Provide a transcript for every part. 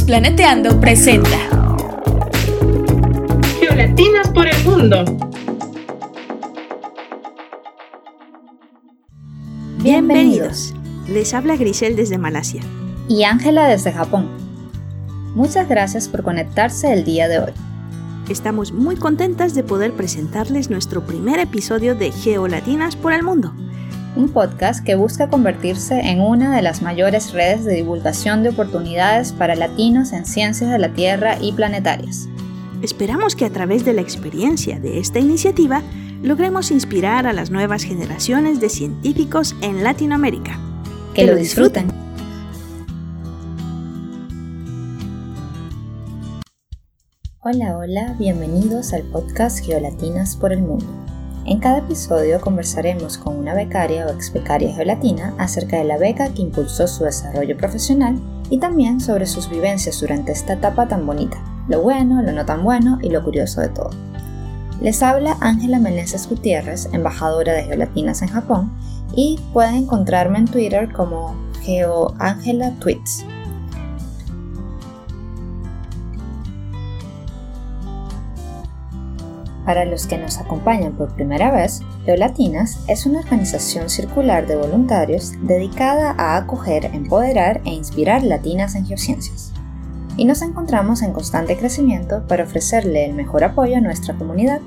Planeteando presenta Geolatinas por el mundo. Bienvenidos. Les habla Grisel desde Malasia. Y Ángela desde Japón. Muchas gracias por conectarse el día de hoy. Estamos muy contentas de poder presentarles nuestro primer episodio de Geolatinas por el Mundo un podcast que busca convertirse en una de las mayores redes de divulgación de oportunidades para latinos en ciencias de la Tierra y planetarias. Esperamos que a través de la experiencia de esta iniciativa logremos inspirar a las nuevas generaciones de científicos en Latinoamérica. Que, lo disfruten. Hola, hola, bienvenidos al podcast Geolatinas por el Mundo. En cada episodio conversaremos con una becaria o ex becaria geolatina acerca de la beca que impulsó su desarrollo profesional y también sobre sus vivencias durante esta etapa tan bonita, lo bueno, lo no tan bueno y lo curioso de todo. Les habla Ángela Meneses Gutiérrez, embajadora de Geolatinas en Japón, y pueden encontrarme en Twitter como GeoAngelaTweets. Para los que nos acompañan por primera vez, Geolatinas es una organización circular de voluntarios dedicada a acoger, empoderar e inspirar latinas en geociencias. Y nos encontramos en constante crecimiento para ofrecerle el mejor apoyo a nuestra comunidad.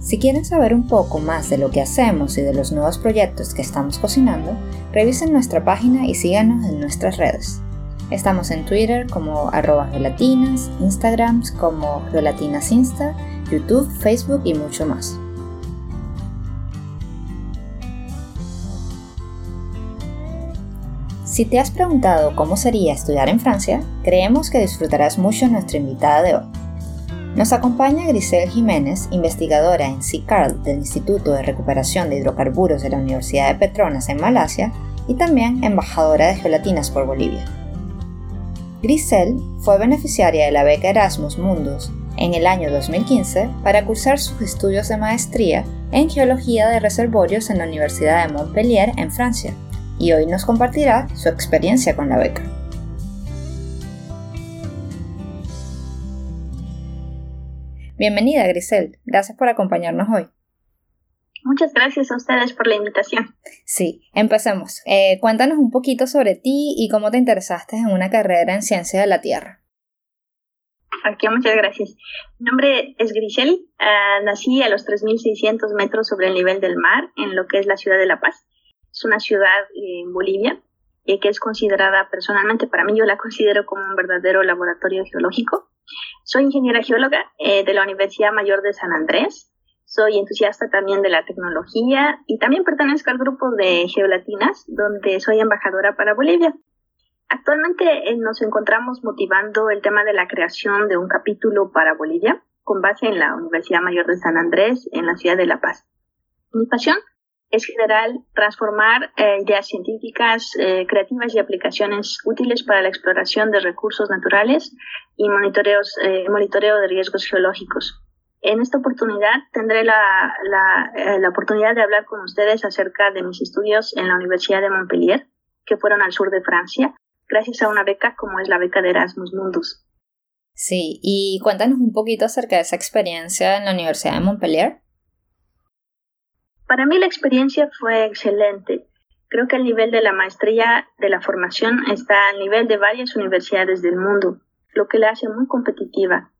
Si quieren saber un poco más de lo que hacemos y de los nuevos proyectos que estamos cocinando, revisen nuestra página y síganos en nuestras redes. Estamos en Twitter como arroba geolatinas, Instagram como geolatinasinsta, YouTube, Facebook y mucho más. Si te has preguntado cómo sería estudiar en Francia, creemos que disfrutarás mucho nuestra invitada de hoy. Nos acompaña Grisel Jiménez, investigadora en CICARL del Instituto de Recuperación de Hidrocarburos de la Universidad de Petronas en Malasia y también embajadora de Geolatinas por Bolivia. Grisel fue beneficiaria de la beca Erasmus Mundus en el año 2015 para cursar sus estudios de maestría en Geología de Reservorios en la Universidad de Montpellier en Francia y hoy nos compartirá su experiencia con la beca. Bienvenida Grisel, gracias por acompañarnos hoy. Muchas gracias a ustedes por la invitación. Sí, empecemos. Eh, cuéntanos un poquito sobre ti y cómo te interesaste en una carrera en ciencia de la Tierra. Aquí, muchas gracias. Mi nombre es Grisel. Ah, nací a los 3.600 metros sobre el nivel del mar en lo que es la ciudad de La Paz. Es una ciudad en Bolivia eh, que es considerada personalmente, para mí yo la considero como un verdadero laboratorio geológico. Soy ingeniera geóloga eh, de la Universidad Mayor de San Andrés soy entusiasta también de la tecnología y también pertenezco al grupo de Geolatinas, donde soy embajadora para Bolivia. Actualmente eh, nos encontramos motivando el tema de la creación de un capítulo para Bolivia con base en la Universidad Mayor de San Andrés en la ciudad de La Paz. Mi pasión es general transformar eh, ideas científicas eh, creativas y aplicaciones útiles para la exploración de recursos naturales y monitoreos, monitoreo de riesgos geológicos. En esta oportunidad tendré la, eh, la, oportunidad de hablar con ustedes acerca de mis estudios en la Universidad de Montpellier, que fueron al sur de Francia, gracias a una beca como es la beca de Erasmus Mundus. Sí, y cuéntanos un poquito acerca de esa experiencia en la Universidad de Montpellier. Para mí la experiencia fue excelente. Creo que el nivel de la maestría de la formación está al nivel de varias universidades del mundo, lo que la hace muy competitiva.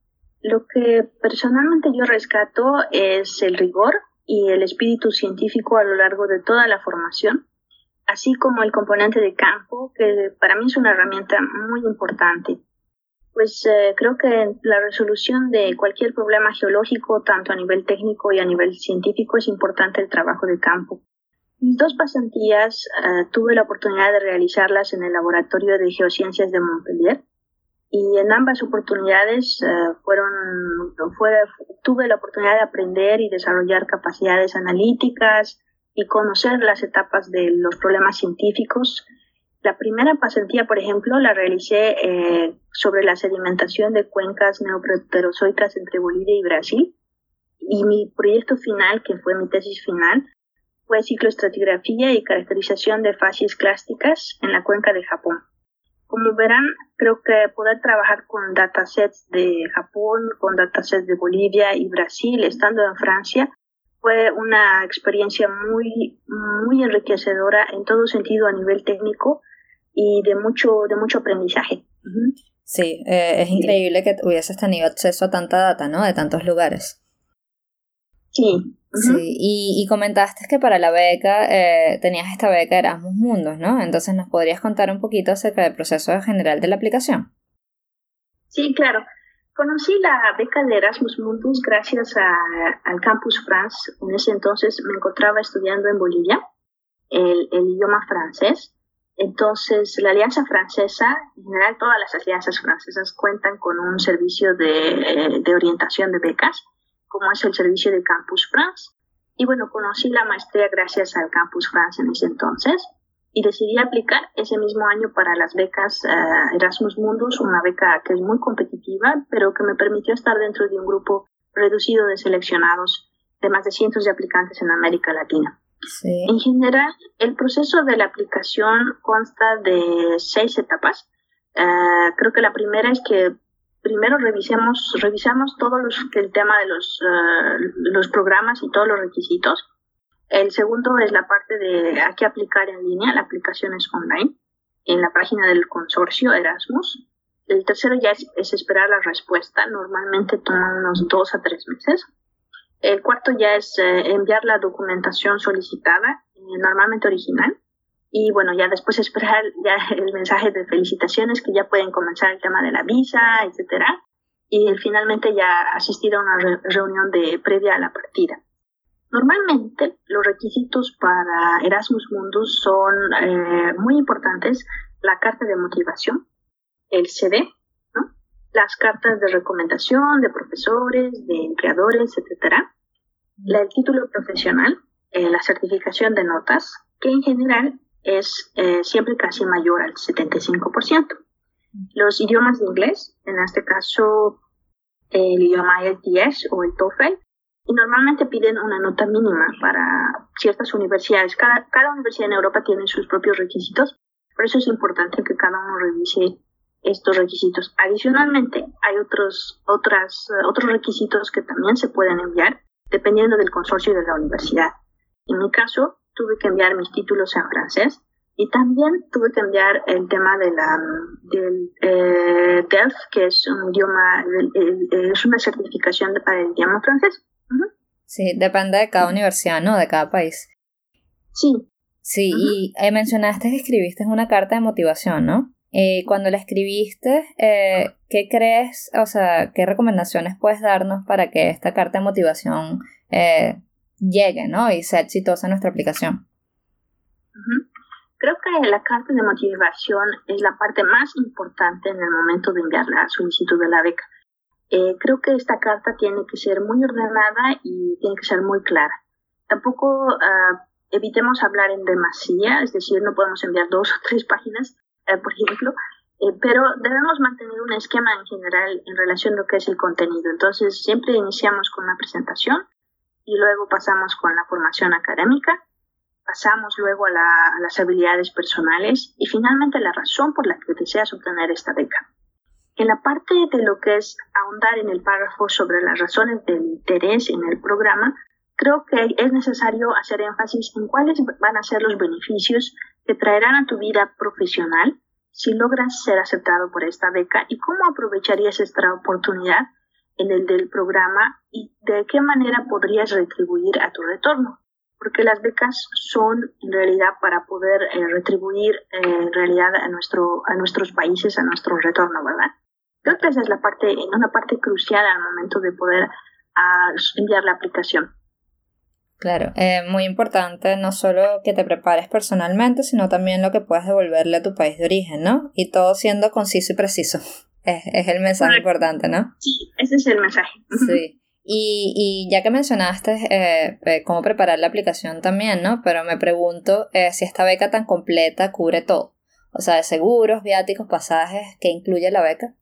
Lo que personalmente yo rescato es el rigor y el espíritu científico a lo largo de toda la formación, así como el componente de campo, que para mí es una herramienta muy importante. Pues eh, creo que la resolución de cualquier problema geológico, tanto a nivel técnico y a nivel científico, es importante el trabajo de campo. Mis dos pasantías eh, tuve la oportunidad de realizarlas en el Laboratorio de Geociencias de Montpellier y en ambas oportunidades eh, fueron tuve la oportunidad de aprender y desarrollar capacidades analíticas y conocer las etapas de los problemas científicos. La primera pasantía, por ejemplo, la realicé eh, sobre la sedimentación de cuencas neoproterozoicas entre Bolivia y Brasil. Y mi proyecto final, que fue mi tesis final, fue cicloestratigrafía y caracterización de facies clásticas en la cuenca de Japón. Como verán, creo que poder trabajar con datasets de Japón, con datasets de Bolivia y Brasil, estando en Francia, fue una experiencia muy, muy enriquecedora en todo sentido a nivel técnico y de mucho, de mucho aprendizaje. Sí, eh, es increíble que hubieses tenido acceso a tanta data, ¿no? De tantos lugares. Sí. Sí, y, comentaste que para la beca eh, tenías esta beca Erasmus Mundos, ¿no? Entonces, ¿nos podrías contar un poquito acerca del proceso general de la aplicación? Sí, claro. Conocí la beca de Erasmus Mundus gracias al Campus France. En ese entonces me encontraba estudiando en Bolivia el, idioma francés. Entonces, la Alianza Francesa, en general todas las alianzas francesas cuentan con un servicio de, eh, de orientación de becas, como es el servicio de Campus France. Y bueno, conocí la maestría gracias al Campus France en ese entonces y decidí aplicar ese mismo año para las becas eh, Erasmus Mundus, una beca que es muy competitiva, pero que me permitió estar dentro de un grupo reducido de seleccionados de más de cientos de aplicantes en América Latina. En general, el proceso de la aplicación consta de seis etapas. Eh, creo que la primera es que primero revisemos, revisamos todo el tema de los, eh, los programas y todos los requisitos. El segundo es la parte de a qué aplicar en línea, la aplicación es online, en la página del consorcio Erasmus. El tercero ya es, esperar la respuesta, normalmente toma unos dos a tres meses. El cuarto ya es eh, enviar la documentación solicitada, eh, normalmente original. Y bueno, ya después esperar ya el mensaje de felicitaciones que ya pueden comenzar el tema de la visa, etcétera. Y finalmente ya asistir a una reunión de previa a la partida. Normalmente los requisitos para Erasmus Mundus son eh, muy importantes, la carta de motivación, el CD, las cartas de recomendación de profesores, de empleadores, etc. el título profesional, eh, la certificación de notas, que en general es eh, siempre casi mayor al 75%. Los idiomas de inglés, en este caso el idioma IELTS o el TOEFL, y normalmente piden una nota mínima para ciertas universidades. Cada, cada universidad en Europa tiene sus propios requisitos, por eso es importante que cada uno revise estos requisitos. Adicionalmente, hay otros, otras, otros requisitos que también se pueden enviar dependiendo del consorcio de la universidad. En mi caso, tuve que enviar mis títulos en francés y también tuve que enviar el tema de la, del eh, DELF, que es un idioma, es una certificación para el idioma francés. Sí, depende de cada universidad, ¿no? De cada país. Sí. Sí, y eh, mencionaste que escribiste una carta de motivación, ¿no? Eh, cuando la escribiste, eh, ¿qué crees, o sea, qué recomendaciones puedes darnos para que esta carta de motivación llegue, ¿no? Y sea exitosa nuestra aplicación? Creo que la carta de motivación es la parte más importante en el momento de enviar la solicitud de la beca. Eh, creo que esta carta tiene que ser muy ordenada y tiene que ser muy clara. Tampoco uh, evitemos hablar en demasía, es decir, no podemos enviar dos o tres páginas, eh, por ejemplo, eh, pero debemos mantener un esquema en general en relación a lo que es el contenido. Entonces, siempre iniciamos con una presentación y luego pasamos con la formación académica, pasamos luego a, las habilidades personales y finalmente la razón por la que deseas obtener esta beca. En la parte de lo que es ahondar en el párrafo sobre las razones del interés en el programa, creo que es necesario hacer énfasis en cuáles van a ser los beneficios que traerán a tu vida profesional si logras ser aceptado por esta beca y cómo aprovecharías esta oportunidad en el del programa y de qué manera podrías retribuir a tu retorno. Porque las becas son en realidad para poder eh, retribuir eh, en realidad a, nuestro, a nuestros países, a nuestro retorno, ¿verdad? Creo que esa es la parte, una parte crucial al momento de poder ah, enviar la aplicación. Claro, es muy importante no solo que te prepares personalmente, sino también lo que puedas devolverle a tu país de origen, ¿no? Y todo siendo conciso y preciso. Es, es el mensaje importante, ¿no? Sí, ese es el mensaje. Sí. Y, y ya que mencionaste eh, eh, cómo preparar la aplicación también, ¿no? Pero me pregunto eh, si esta beca tan completa cubre todo. O sea, de seguros, viáticos, pasajes, ¿qué incluye la beca?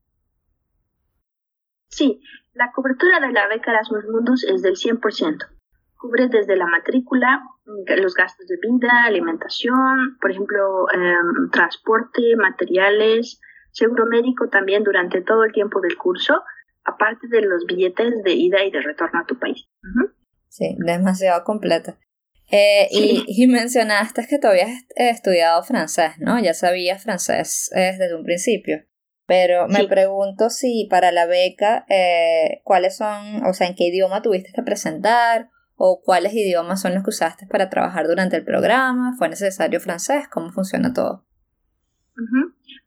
Sí, la cobertura de la beca Erasmus Mundus es del 100%. Cubre desde la matrícula, los gastos de vida, alimentación, por ejemplo, em, transporte, materiales, seguro médico también durante todo el tiempo del curso, aparte de los billetes de ida y de retorno a tu país. Sí, demasiado completa. Eh, y, mencionaste que tú habías estudiado francés, ¿no? Ya sabías francés eh, desde un principio. Pero me pregunto si para la beca, eh, ¿cuáles son, o sea, en qué idioma tuviste que presentar? ¿O cuáles idiomas son los que usaste para trabajar durante el programa? ¿Fue necesario francés? ¿Cómo funciona todo?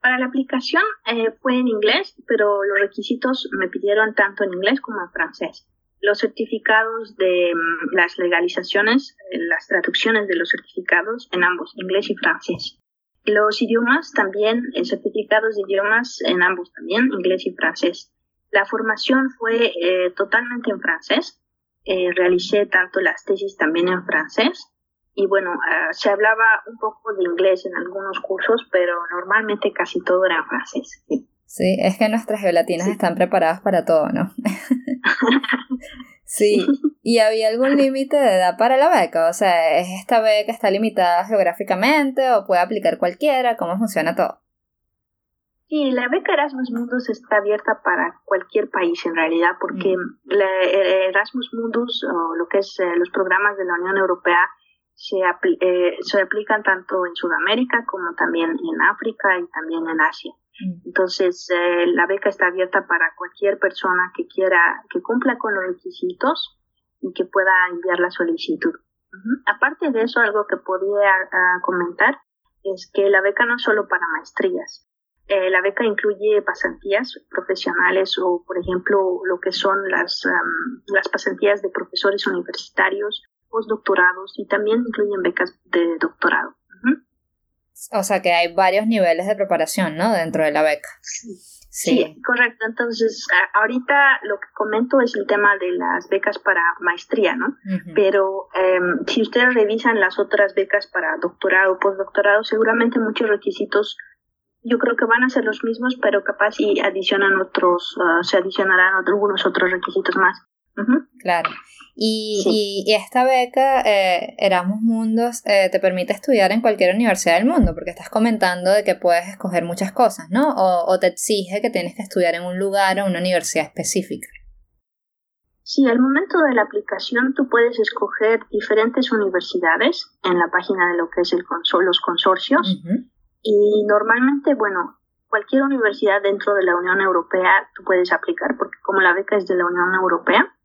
Para la aplicación fue en inglés, pero los requisitos me pidieron tanto en inglés como en francés los certificados de mm, las legalizaciones, eh, las traducciones de los certificados en ambos, inglés y francés. Los idiomas también, eh, certificados de idiomas en ambos también, inglés y francés. La formación fue eh, totalmente en francés. realicé tanto las tesis también en francés. Y bueno, ah, se hablaba un poco de inglés en algunos cursos, pero normalmente casi todo era francés. Sí, es que nuestras geolatinas están preparadas para todo, ¿no? sí, ¿y había algún límite de edad para la beca? O sea, ¿es esta beca está limitada geográficamente o puede aplicar cualquiera? ¿Cómo funciona todo? Sí, la beca Erasmus Mundus está abierta para cualquier país en realidad, porque mm. la eh, Erasmus Mundus o lo que es eh, los programas de la Unión Europea se, eh, se aplican tanto en Sudamérica como también en África y también en Asia. Mm. Entonces, eh, la beca está abierta para cualquier persona que quiera, que cumpla con los requisitos y que pueda enviar la solicitud. Aparte de eso, algo que podría ah, comentar es que la beca no es solo para maestrías. Eh, la beca incluye pasantías profesionales o, por ejemplo, lo que son las, las pasantías de profesores universitarios, postdoctorados y también incluyen becas de doctorado. O sea que hay varios niveles de preparación, ¿no? Dentro de la beca. Sí. correcto. Entonces, ahorita lo que comento es el tema de las becas para maestría, ¿no? Pero em, si ustedes revisan las otras becas para doctorado o postdoctorado, seguramente muchos requisitos yo creo que van a ser los mismos, pero capaz y adicionan otros, uh, se adicionarán algunos otros requisitos más. Claro. Y, y, esta beca, eh, Erasmus Mundos, eh, te permite estudiar en cualquier universidad del mundo, porque estás comentando de que puedes escoger muchas cosas, ¿no? O, te exige que tienes que estudiar en un lugar o una universidad específica. Sí, al momento de la aplicación tú puedes escoger diferentes universidades en la página de lo que es el los consorcios. Y normalmente, bueno, cualquier universidad dentro de la Unión Europea tú puedes aplicar, porque como la beca es de la Unión Europea,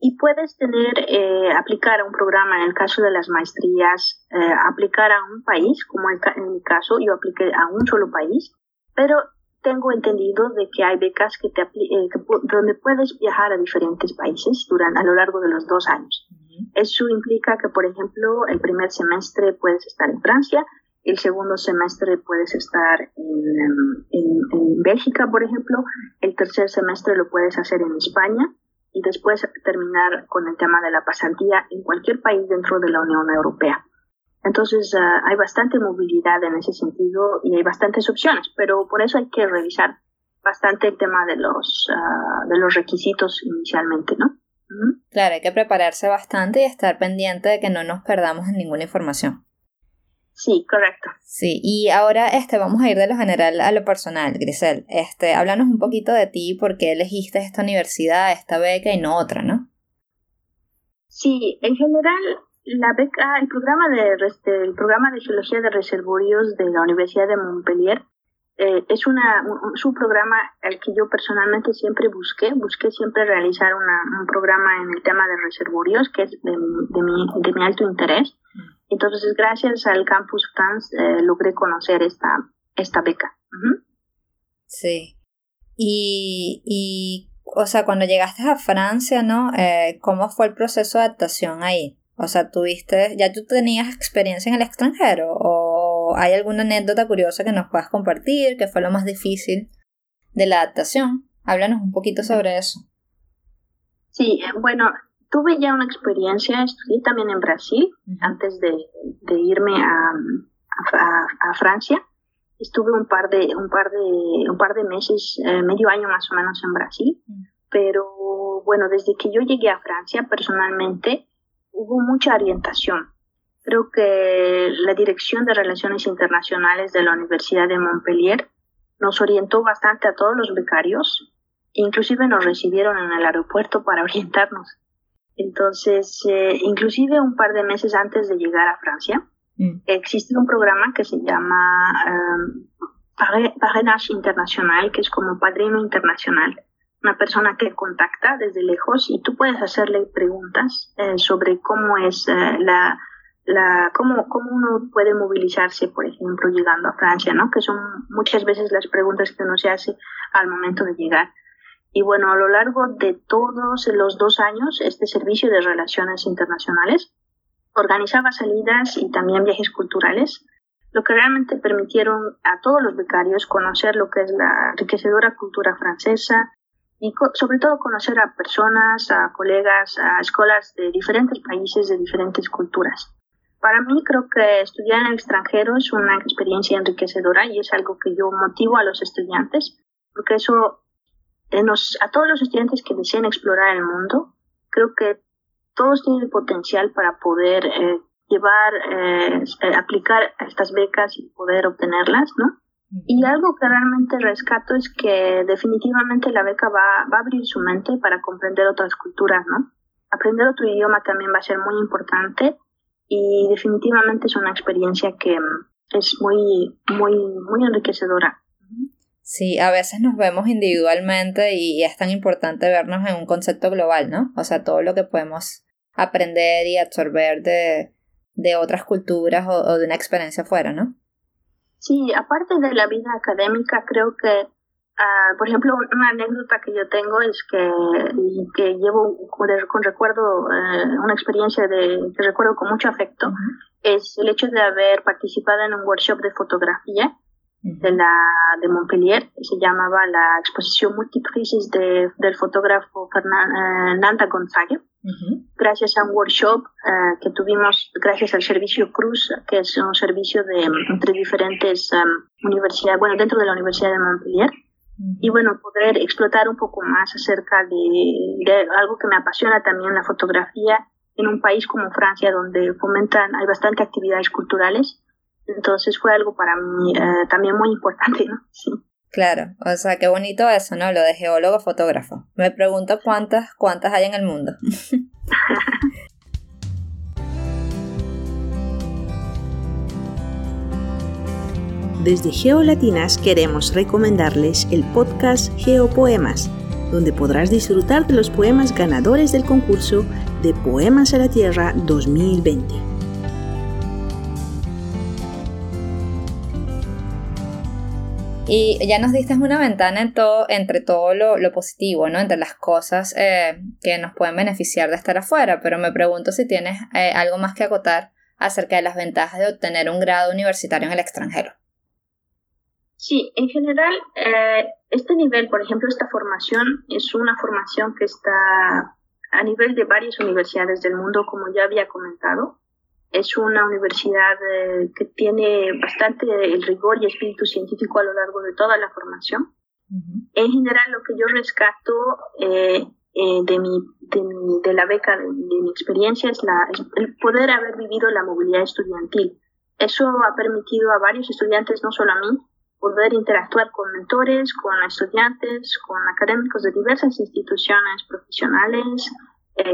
y puedes tener, eh, aplicar a un programa, en el caso de las maestrías, eh, aplicar a un país, como en mi caso, yo apliqué a un solo país, pero tengo entendido de que hay becas que te eh, donde puedes viajar a diferentes países durante, a lo largo de los dos años. Eso implica que, por ejemplo, el primer semestre puedes estar en Francia, el segundo semestre puedes estar en, en Bélgica, por ejemplo, el tercer semestre lo puedes hacer en España, y después terminar con el tema de la pasantía en cualquier país dentro de la Unión Europea. Entonces ah, hay bastante movilidad en ese sentido y hay bastantes opciones, pero por eso hay que revisar bastante el tema de los, ah, de los requisitos inicialmente, ¿no? Claro, hay que prepararse bastante y estar pendiente de que no nos perdamos en ninguna información. Sí, correcto. Sí, y ahora este, vamos a ir de lo general a lo personal, Grisel. Este, háblanos un poquito de ti, por qué elegiste esta universidad, esta beca y no otra, ¿no? Sí, en general, la beca, el programa de, el programa de Geología de Reservorios de la Universidad de Montpellier eh, es una, un, programa al que yo personalmente siempre busqué, busqué siempre realizar una, un programa en el tema de reservorios, que es de, de, mi, de mi alto interés. Entonces, gracias al Campus France eh, logré conocer esta, esta beca. Sí. Y, y, o sea, cuando llegaste a Francia, ¿no? Eh, ¿Cómo fue el proceso de adaptación ahí? O sea, ¿tuviste, ya tú tenías experiencia en el extranjero? ¿O hay alguna anécdota curiosa que nos puedas compartir? ¿Qué fue lo más difícil de la adaptación? Háblanos un poquito sobre eso. Sí, bueno, tuve ya una experiencia, estudié también en Brasil antes de, irme a, a, Francia. Estuve un par de, un par de, un par de meses, eh, medio año más o menos en Brasil. Pero bueno, desde que yo llegué a Francia personalmente hubo mucha orientación. Creo que la Dirección de Relaciones Internacionales de la Universidad de Montpellier nos orientó bastante a todos los becarios, inclusive nos recibieron en el aeropuerto para orientarnos. Entonces, eh, inclusive un par de meses antes de llegar a Francia, mm. existe un programa que se llama eh, Parrainage Internacional, que es como padrino internacional, una persona que contacta desde lejos y tú puedes hacerle preguntas eh, sobre cómo es eh, la, la cómo, cómo uno puede movilizarse, por ejemplo, llegando a Francia, ¿no? Que son muchas veces las preguntas que uno se hace al momento de llegar. Y bueno, a lo largo de todos los dos años, este servicio de relaciones internacionales organizaba salidas y también viajes culturales, lo que realmente permitieron a todos los becarios conocer lo que es la enriquecedora cultura francesa y sobre todo conocer a personas, a colegas, a escuelas de diferentes países, de diferentes culturas. Para mí creo que estudiar en el extranjero es una experiencia enriquecedora y es algo que yo motivo a los estudiantes, porque eso a todos los estudiantes que deseen explorar el mundo, creo que todos tienen el potencial para poder eh, llevar, eh, eh, aplicar estas becas y poder obtenerlas, ¿no? Y algo que realmente rescato es que definitivamente la beca va, va a abrir su mente para comprender otras culturas, ¿no? Aprender otro idioma también va a ser muy importante y definitivamente es una experiencia que mm, es muy, muy, muy enriquecedora. Sí, a veces nos vemos individualmente y es tan importante vernos en un concepto global, ¿no? O sea, todo lo que podemos aprender y absorber de, de otras culturas o, de una experiencia fuera, ¿no? Sí, aparte de la vida académica, creo que, ah, por ejemplo, una anécdota que yo tengo es que, que llevo con, recuerdo, eh, una experiencia de, que recuerdo con mucho afecto, es el hecho de haber participado en un workshop de fotografía de, la, de Montpellier, se llamaba la exposición Multiprises de, del fotógrafo Fernanda eh, Gonzaga. Gracias a un workshop eh, que tuvimos, gracias al servicio Cruz, que es un servicio de entre diferentes um, universidades, bueno, dentro de la Universidad de Montpellier. Y bueno, poder explotar un poco más acerca de, de algo que me apasiona también, la fotografía, en un país como Francia, donde fomentan, hay bastante actividades culturales entonces fue algo para mí eh, también muy importante, ¿no? Sí. Claro, o sea, qué bonito eso, ¿no? Lo de geólogo fotógrafo. Me pregunto cuántas, cuántas hay en el mundo. Desde Geolatinas queremos recomendarles el podcast Geopoemas, donde podrás disfrutar de los poemas ganadores del concurso de Poemas a la Tierra 2020. Y ya nos diste una ventana en todo, entre todo lo, positivo, ¿no? Entre las cosas eh, que nos pueden beneficiar de estar afuera, pero me pregunto si tienes eh, algo más que acotar acerca de las ventajas de obtener un grado universitario en el extranjero. Sí, en general, eh, este nivel, por ejemplo, esta formación es una formación que está a nivel de varias universidades del mundo, como ya había comentado. Es una universidad eh, que tiene bastante el rigor y espíritu científico a lo largo de toda la formación. En general, lo que yo rescato eh, eh, de, mi, de, la beca, de, mi experiencia, es, la, el poder haber vivido la movilidad estudiantil. Eso ha permitido a varios estudiantes, no solo a mí, poder interactuar con mentores, con estudiantes, con académicos de diversas instituciones profesionales,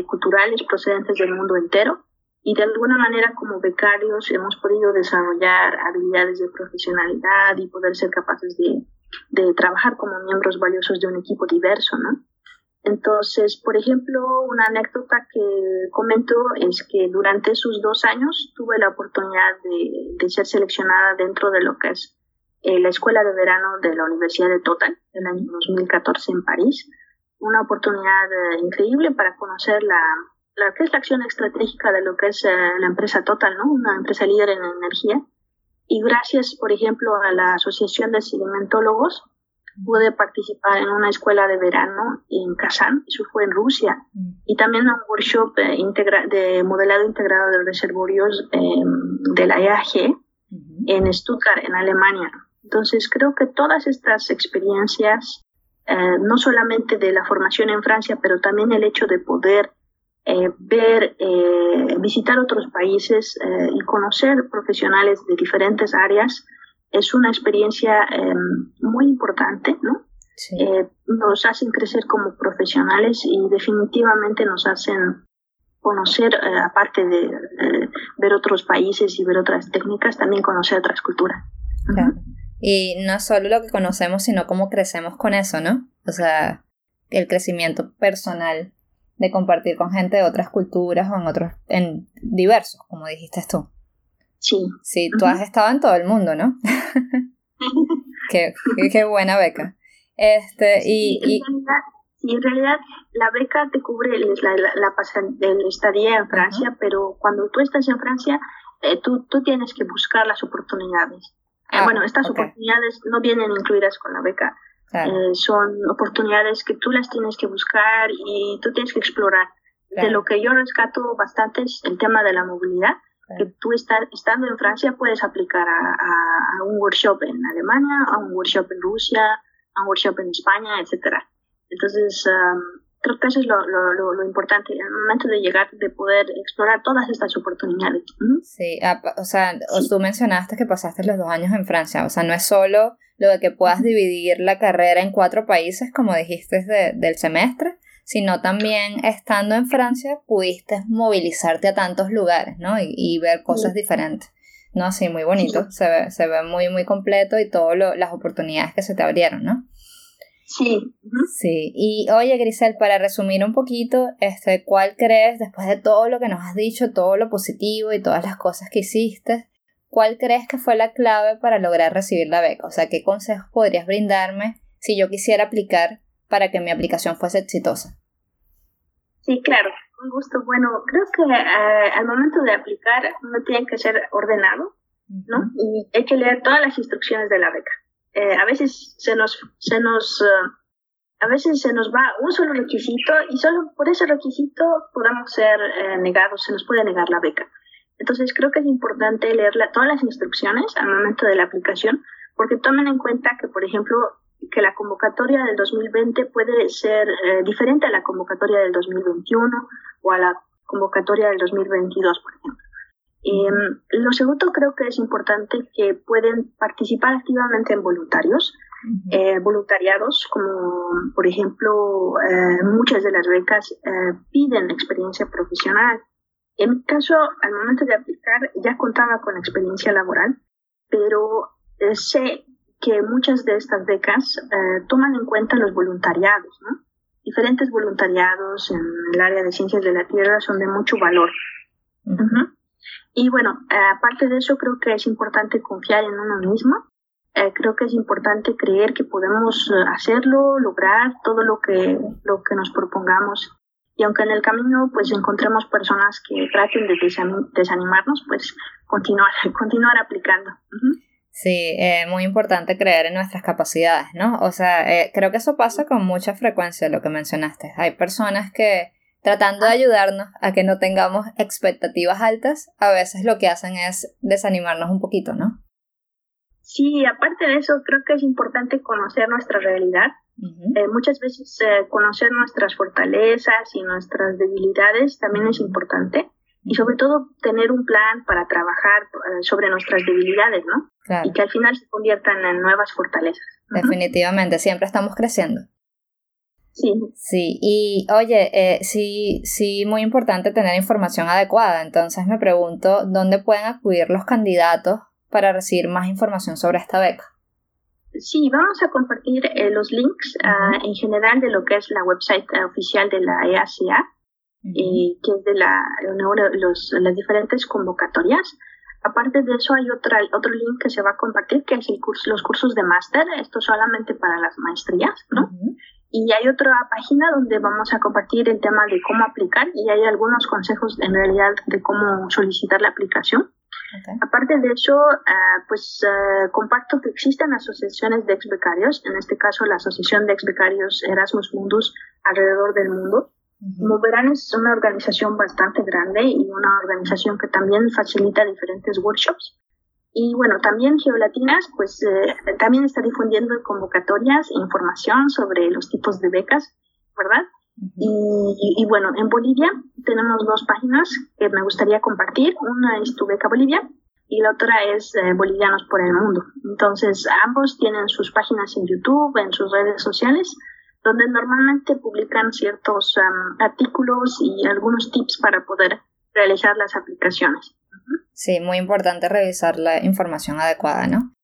culturales procedentes del mundo entero y de alguna manera como becarios hemos podido desarrollar habilidades de profesionalidad y poder ser capaces de, de trabajar como miembros valiosos de un equipo diverso, ¿no? Entonces, por ejemplo, una anécdota que comento es que durante esos dos años tuve la oportunidad de, de ser seleccionada dentro de lo que es eh, la Escuela de Verano de la Universidad de Total, el año 2014 en París. Una oportunidad eh, increíble para conocer la, la que es la acción estratégica de lo que es eh, la empresa Total, ¿no? Una empresa líder en energía. Y gracias, por ejemplo, a la Asociación de Sedimentólogos, pude participar en una escuela de verano en Kazán, eso fue en Rusia, mm. y también en un workshop de, de modelado integrado de reservorios em, de la EAG en Stuttgart, en Alemania. Entonces, creo que todas estas experiencias, eh, no solamente de la formación en Francia, pero también el hecho de poder eh, ver, eh, visitar otros países eh, y conocer profesionales de diferentes áreas es una experiencia em, muy importante, ¿no? nos hacen crecer como profesionales y definitivamente nos hacen conocer, aparte de ver otros países y ver otras técnicas, también conocer otras culturas. Y no solo lo que conocemos, sino cómo crecemos con eso, ¿no? O sea, el crecimiento personal de compartir con gente de otras culturas o en otros, en diversos, como dijiste tú. Sí. Sí, tú has estado en todo el mundo, ¿no? qué, qué, buena beca. Este, y, y... En realidad, la beca te cubre la, la, la, estadía en Francia, pero cuando tú estás en Francia, eh, tú, tú tienes que buscar las oportunidades. Eh, ah, bueno, estas oportunidades no vienen incluidas con la beca, eh, son oportunidades que tú las tienes que buscar y tú tienes que explorar. De lo que yo rescato bastante es el tema de la movilidad, que tú estando en Francia puedes aplicar a, un workshop en Alemania, a un workshop en Rusia, a un workshop en España, etcétera. Entonces, creo que eso es lo, lo, lo, importante, el momento de llegar, de poder explorar todas estas oportunidades. Sí, o sea, tú mencionaste que pasaste los dos años en Francia, o sea, no es solo lo de que puedas dividir la carrera en cuatro países, como dijiste del semestre, sino también estando en Francia pudiste movilizarte a tantos lugares, ¿no? Y, ver cosas diferentes. No, sí, muy bonito, se ve, se ve muy, muy completo y todas las oportunidades que se te abrieron, ¿no? Sí. Sí. Y oye, Grisel, para resumir un poquito, este, ¿cuál crees, después de todo lo que nos has dicho, todo lo positivo y todas las cosas que hiciste, cuál crees que fue la clave para lograr recibir la beca? O sea, ¿qué consejos podrías brindarme si yo quisiera aplicar para que mi aplicación fuese exitosa? Sí, claro, un gusto. Bueno, creo que eh, al momento de aplicar uno tiene que ser ordenado, ¿no? Y hay que leer todas las instrucciones de la beca. Eh, a veces se nos, se nos, uh, a veces se nos va un solo requisito y solo por ese requisito podamos ser eh, negados, se nos puede negar la beca. Entonces creo que es importante leer todas las instrucciones al momento de la aplicación, porque tomen en cuenta que, por ejemplo, que la convocatoria del 2020 puede ser eh, diferente a la convocatoria del 2021 o a la convocatoria del 2022, por ejemplo. Eh, lo segundo creo que es importante que pueden participar activamente en voluntarios, eh, voluntariados, como por ejemplo eh, muchas de las becas eh, piden experiencia profesional. En mi caso, al momento de aplicar ya contaba con experiencia laboral, pero sé que muchas de estas becas toman en cuenta los voluntariados, ¿no? Diferentes voluntariados en el área de ciencias de la Tierra son de mucho valor. Y bueno, eh, aparte de eso, creo que es importante confiar en uno mismo. Eh, creo que es importante creer que podemos eh, hacerlo, lograr todo lo que, lo que nos propongamos. Y aunque en el camino pues encontremos personas que traten de desanimarnos, pues continuar, continuar aplicando. Sí, eh, muy importante creer en nuestras capacidades, ¿no? O sea, creo que eso pasa con mucha frecuencia, lo que mencionaste. Hay personas que tratando de ayudarnos a que no tengamos expectativas altas, a veces lo que hacen es desanimarnos un poquito, ¿no? Sí, aparte de eso, creo que es importante conocer nuestra realidad. Eh, muchas veces eh, conocer nuestras fortalezas y nuestras debilidades también es importante. Y sobre todo tener un plan para trabajar eh, sobre nuestras debilidades, ¿no? Y que al final se conviertan en nuevas fortalezas. Definitivamente, siempre estamos creciendo. Sí. Sí, y oye, eh, sí, sí, muy importante tener información adecuada. Entonces me pregunto, ¿dónde pueden acudir los candidatos para recibir más información sobre esta beca? Sí, vamos a compartir eh, los links ah, en general de lo que es la website oficial de la EACA, y que es de la, los, las diferentes convocatorias. Aparte de eso, hay otra, otro link que se va a compartir, que es el curso, los cursos de máster, esto solamente para las maestrías, ¿no? Y hay otra página donde vamos a compartir el tema de cómo aplicar y hay algunos consejos en realidad de cómo solicitar la aplicación. Aparte de eso, ah, pues ah, comparto que existen asociaciones de ex becarios, en este caso la Asociación de Ex Becarios Erasmus Mundus alrededor del mundo. Verán, es una organización bastante grande y una organización que también facilita diferentes workshops. Y bueno, también Geolatinas, pues eh, también está difundiendo convocatorias e información sobre los tipos de becas, ¿verdad? y, bueno, en Bolivia tenemos dos páginas que me gustaría compartir. Una es Tu Beca Bolivia y la otra es eh, Bolivianos por el Mundo. Entonces, ambos tienen sus páginas en YouTube, en sus redes sociales, donde normalmente publican ciertos artículos y algunos tips para poder realizar las aplicaciones. Sí, muy importante revisar la información adecuada, ¿no?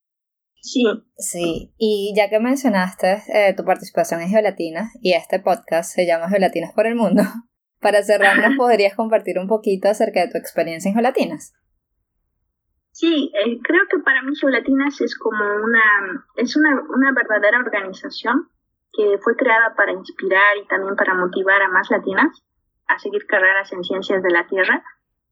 Sí. Sí, y ya que mencionaste eh, tu participación en Geolatinas y este podcast se llama Geolatinas por el Mundo, para cerrarnos podrías compartir un poquito acerca de tu experiencia en Geolatinas. Sí, eh, creo que para mí Geolatinas es como una, es una, una verdadera organización que fue creada para inspirar y también para motivar a más latinas a seguir carreras en ciencias de la Tierra.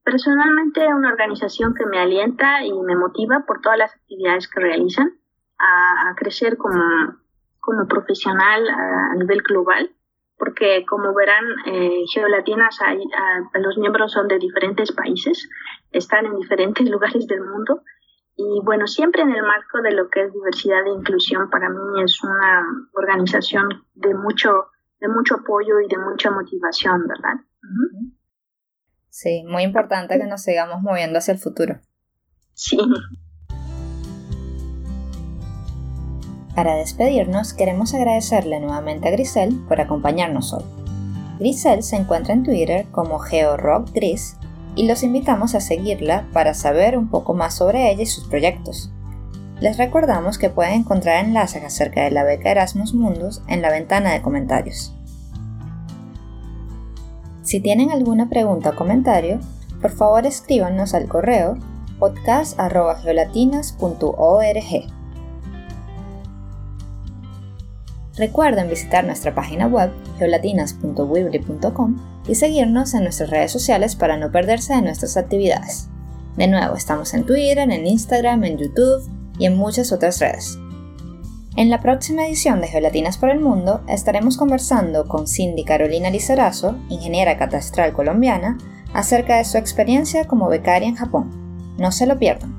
Personalmente, una organización que me alienta y me motiva por todas las actividades que realizan a, crecer como, como profesional a, nivel global, porque como verán, eh, Geolatinas, hay, los miembros son de diferentes países, están en diferentes lugares del mundo. Y bueno, siempre en el marco de lo que es diversidad e inclusión, para mí es una organización de mucho, de mucho apoyo y de mucha motivación, ¿verdad? Sí, muy importante que nos sigamos moviendo hacia el futuro. Sí. Para despedirnos, queremos agradecerle nuevamente a Grisel por acompañarnos hoy. Grisel se encuentra en Twitter como GeoRockGris y los invitamos a seguirla para saber un poco más sobre ella y sus proyectos. Les recordamos que pueden encontrar enlaces acerca de la beca Erasmus Mundus en la ventana de comentarios. Si tienen alguna pregunta o comentario, por favor escríbanos al correo podcast.geolatinas.org. Recuerden visitar nuestra página web geolatinas.wibri.com y seguirnos en nuestras redes sociales para no perderse de nuestras actividades. De nuevo, estamos en Twitter, en Instagram, en YouTube y en muchas otras redes. En la próxima edición de Geolatinas por el Mundo estaremos conversando con Cindy Carolina Lizarazo, ingeniera catastral colombiana, acerca de su experiencia como becaria en Japón. No se lo pierdan.